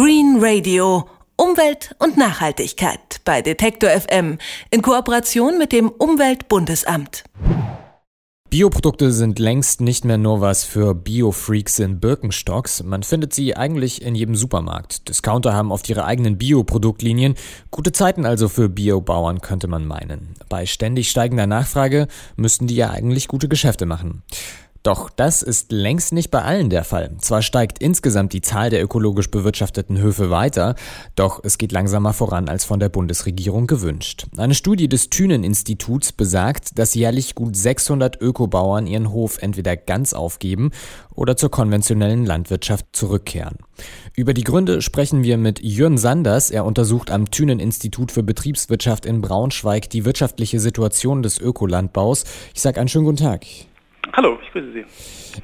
Green Radio. Umwelt und Nachhaltigkeit bei Detektor FM in Kooperation mit dem Umweltbundesamt. Bioprodukte sind längst nicht mehr nur was für Biofreaks in Birkenstocks. Man findet sie eigentlich in jedem Supermarkt. Discounter haben oft ihre eigenen Bioproduktlinien. Gute Zeiten also für Biobauern, könnte man meinen. Bei ständig steigender Nachfrage müssten die ja eigentlich gute Geschäfte machen. Doch das ist längst nicht bei allen der Fall. Zwar steigt insgesamt die Zahl der ökologisch bewirtschafteten Höfe weiter, doch es geht langsamer voran als von der Bundesregierung gewünscht. Eine Studie des Thünen-Instituts besagt, dass jährlich gut 600 Ökobauern ihren Hof entweder ganz aufgeben oder zur konventionellen Landwirtschaft zurückkehren. Über die Gründe sprechen wir mit Jürgen Sanders. Er untersucht am Thünen-Institut für Betriebswirtschaft in Braunschweig die wirtschaftliche Situation des Ökolandbaus. Ich sage einen schönen guten Tag. Hallo, ich grüße Sie.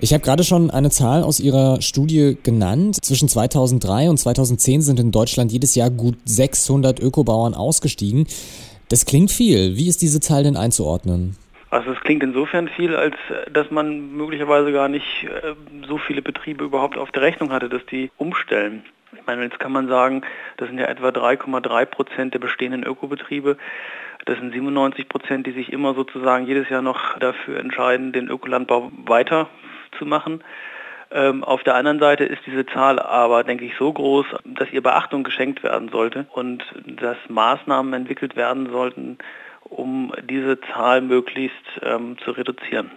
Ich habe gerade schon eine Zahl aus Ihrer Studie genannt. Zwischen 2003 und 2010 sind in Deutschland jedes Jahr gut 600 Ökobauern ausgestiegen. Das klingt viel. Wie ist diese Zahl denn einzuordnen? Also es klingt insofern viel, als dass man möglicherweise gar nicht äh, so viele Betriebe überhaupt auf der Rechnung hatte, dass die umstellen. Ich meine, jetzt kann man sagen, das sind ja etwa 3,3 Prozent der bestehenden Ökobetriebe. Das sind 97 Prozent, die sich immer sozusagen jedes Jahr noch dafür entscheiden, den Ökolandbau weiterzumachen. Ähm, auf der anderen Seite ist diese Zahl aber, denke ich, so groß, dass ihr Beachtung geschenkt werden sollte und dass Maßnahmen entwickelt werden sollten, um diese Zahl möglichst ähm, zu reduzieren.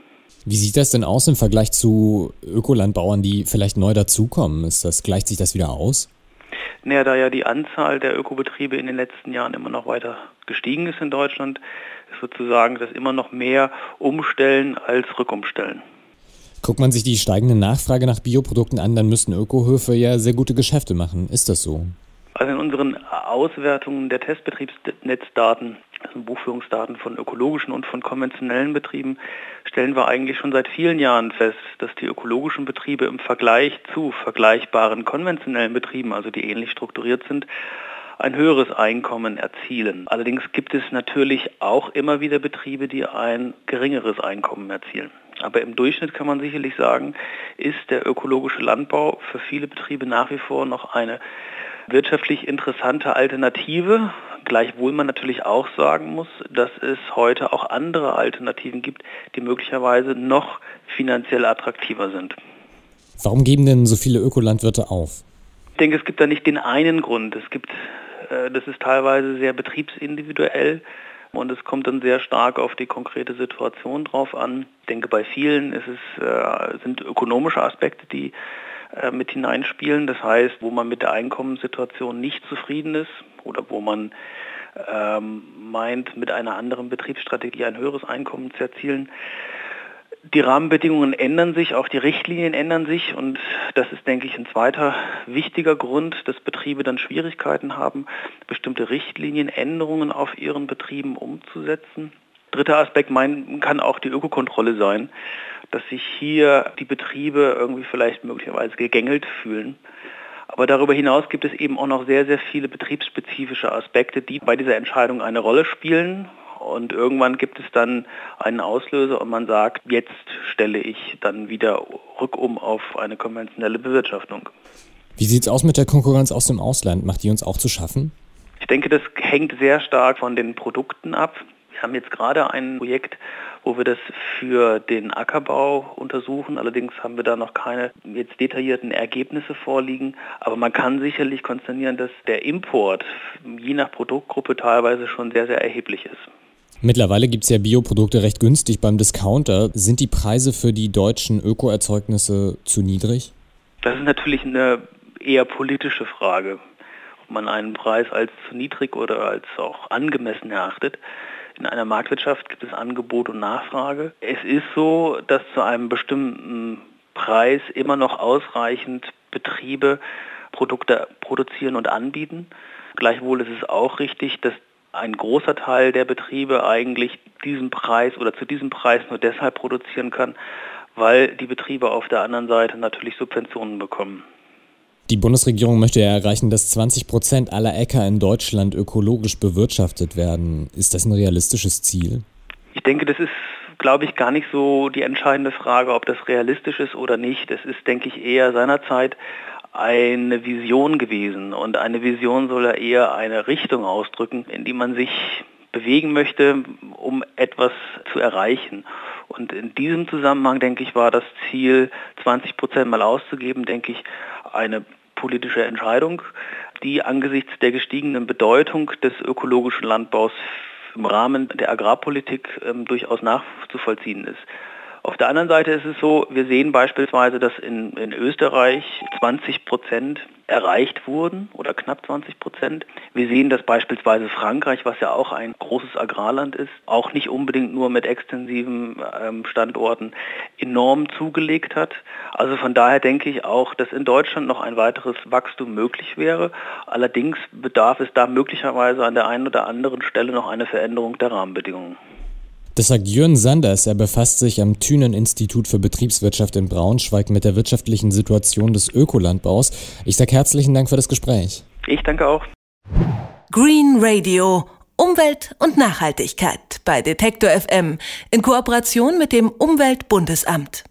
Wie sieht das denn aus im Vergleich zu Ökolandbauern, die vielleicht neu dazukommen? Ist das, gleicht sich das wieder aus? Naja, da ja die Anzahl der Ökobetriebe in den letzten Jahren immer noch weiter gestiegen ist in Deutschland, ist sozusagen das immer noch mehr umstellen als rückumstellen. Guckt man sich die steigende Nachfrage nach Bioprodukten an, dann müssten Ökohöfe ja sehr gute Geschäfte machen. Ist das so? Also in unseren Auswertungen der Testbetriebsnetzdaten, also Buchführungsdaten von ökologischen und von konventionellen Betrieben, stellen wir eigentlich schon seit vielen Jahren fest, dass die ökologischen Betriebe im Vergleich zu vergleichbaren konventionellen Betrieben, also die ähnlich strukturiert sind, ein höheres Einkommen erzielen. Allerdings gibt es natürlich auch immer wieder Betriebe, die ein geringeres Einkommen erzielen. Aber im Durchschnitt kann man sicherlich sagen, ist der ökologische Landbau für viele Betriebe nach wie vor noch eine wirtschaftlich interessante Alternative, gleichwohl man natürlich auch sagen muss, dass es heute auch andere Alternativen gibt, die möglicherweise noch finanziell attraktiver sind. Warum geben denn so viele Ökolandwirte auf? Ich denke, es gibt da nicht den einen Grund. Es gibt, äh, das ist teilweise sehr betriebsindividuell und es kommt dann sehr stark auf die konkrete Situation drauf an. Ich denke, bei vielen es, äh, sind ökonomische Aspekte, die mit hineinspielen. Das heißt, wo man mit der Einkommenssituation nicht zufrieden ist oder wo man ähm, meint, mit einer anderen Betriebsstrategie ein höheres Einkommen zu erzielen. Die Rahmenbedingungen ändern sich, auch die Richtlinien ändern sich und das ist, denke ich, ein zweiter wichtiger Grund, dass Betriebe dann Schwierigkeiten haben, bestimmte Richtlinienänderungen auf ihren Betrieben umzusetzen. Dritter Aspekt mein, kann auch die Ökokontrolle sein dass sich hier die Betriebe irgendwie vielleicht möglicherweise gegängelt fühlen. Aber darüber hinaus gibt es eben auch noch sehr, sehr viele betriebsspezifische Aspekte, die bei dieser Entscheidung eine Rolle spielen. Und irgendwann gibt es dann einen Auslöser und man sagt, jetzt stelle ich dann wieder rückum auf eine konventionelle Bewirtschaftung. Wie sieht es aus mit der Konkurrenz aus dem Ausland? Macht die uns auch zu schaffen? Ich denke, das hängt sehr stark von den Produkten ab. Wir haben jetzt gerade ein Projekt, wo wir das für den Ackerbau untersuchen. Allerdings haben wir da noch keine jetzt detaillierten Ergebnisse vorliegen. Aber man kann sicherlich konstatieren, dass der Import je nach Produktgruppe teilweise schon sehr, sehr erheblich ist. Mittlerweile gibt es ja Bioprodukte recht günstig beim Discounter. Sind die Preise für die deutschen Ökoerzeugnisse zu niedrig? Das ist natürlich eine eher politische Frage, ob man einen Preis als zu niedrig oder als auch angemessen erachtet. In einer Marktwirtschaft gibt es Angebot und Nachfrage. Es ist so, dass zu einem bestimmten Preis immer noch ausreichend Betriebe Produkte produzieren und anbieten. Gleichwohl ist es auch richtig, dass ein großer Teil der Betriebe eigentlich diesen Preis oder zu diesem Preis nur deshalb produzieren kann, weil die Betriebe auf der anderen Seite natürlich Subventionen bekommen. Die Bundesregierung möchte ja erreichen, dass 20 Prozent aller Äcker in Deutschland ökologisch bewirtschaftet werden. Ist das ein realistisches Ziel? Ich denke, das ist, glaube ich, gar nicht so die entscheidende Frage, ob das realistisch ist oder nicht. Das ist, denke ich, eher seinerzeit eine Vision gewesen und eine Vision soll ja eher eine Richtung ausdrücken, in die man sich bewegen möchte, um etwas zu erreichen. Und in diesem Zusammenhang, denke ich, war das Ziel, 20 Prozent mal auszugeben, denke ich, eine politische Entscheidung, die angesichts der gestiegenen Bedeutung des ökologischen Landbaus im Rahmen der Agrarpolitik ähm, durchaus nachzuvollziehen ist. Auf der anderen Seite ist es so, wir sehen beispielsweise, dass in, in Österreich 20 Prozent erreicht wurden oder knapp 20 Prozent. Wir sehen, dass beispielsweise Frankreich, was ja auch ein großes Agrarland ist, auch nicht unbedingt nur mit extensiven ähm, Standorten enorm zugelegt hat. Also von daher denke ich auch, dass in Deutschland noch ein weiteres Wachstum möglich wäre. Allerdings bedarf es da möglicherweise an der einen oder anderen Stelle noch eine Veränderung der Rahmenbedingungen. Das sagt Jürgen Sanders. Er befasst sich am Thünen-Institut für Betriebswirtschaft in Braunschweig mit der wirtschaftlichen Situation des Ökolandbaus. Ich sage herzlichen Dank für das Gespräch. Ich danke auch. Green Radio. Umwelt und Nachhaltigkeit bei Detektor FM in Kooperation mit dem Umweltbundesamt.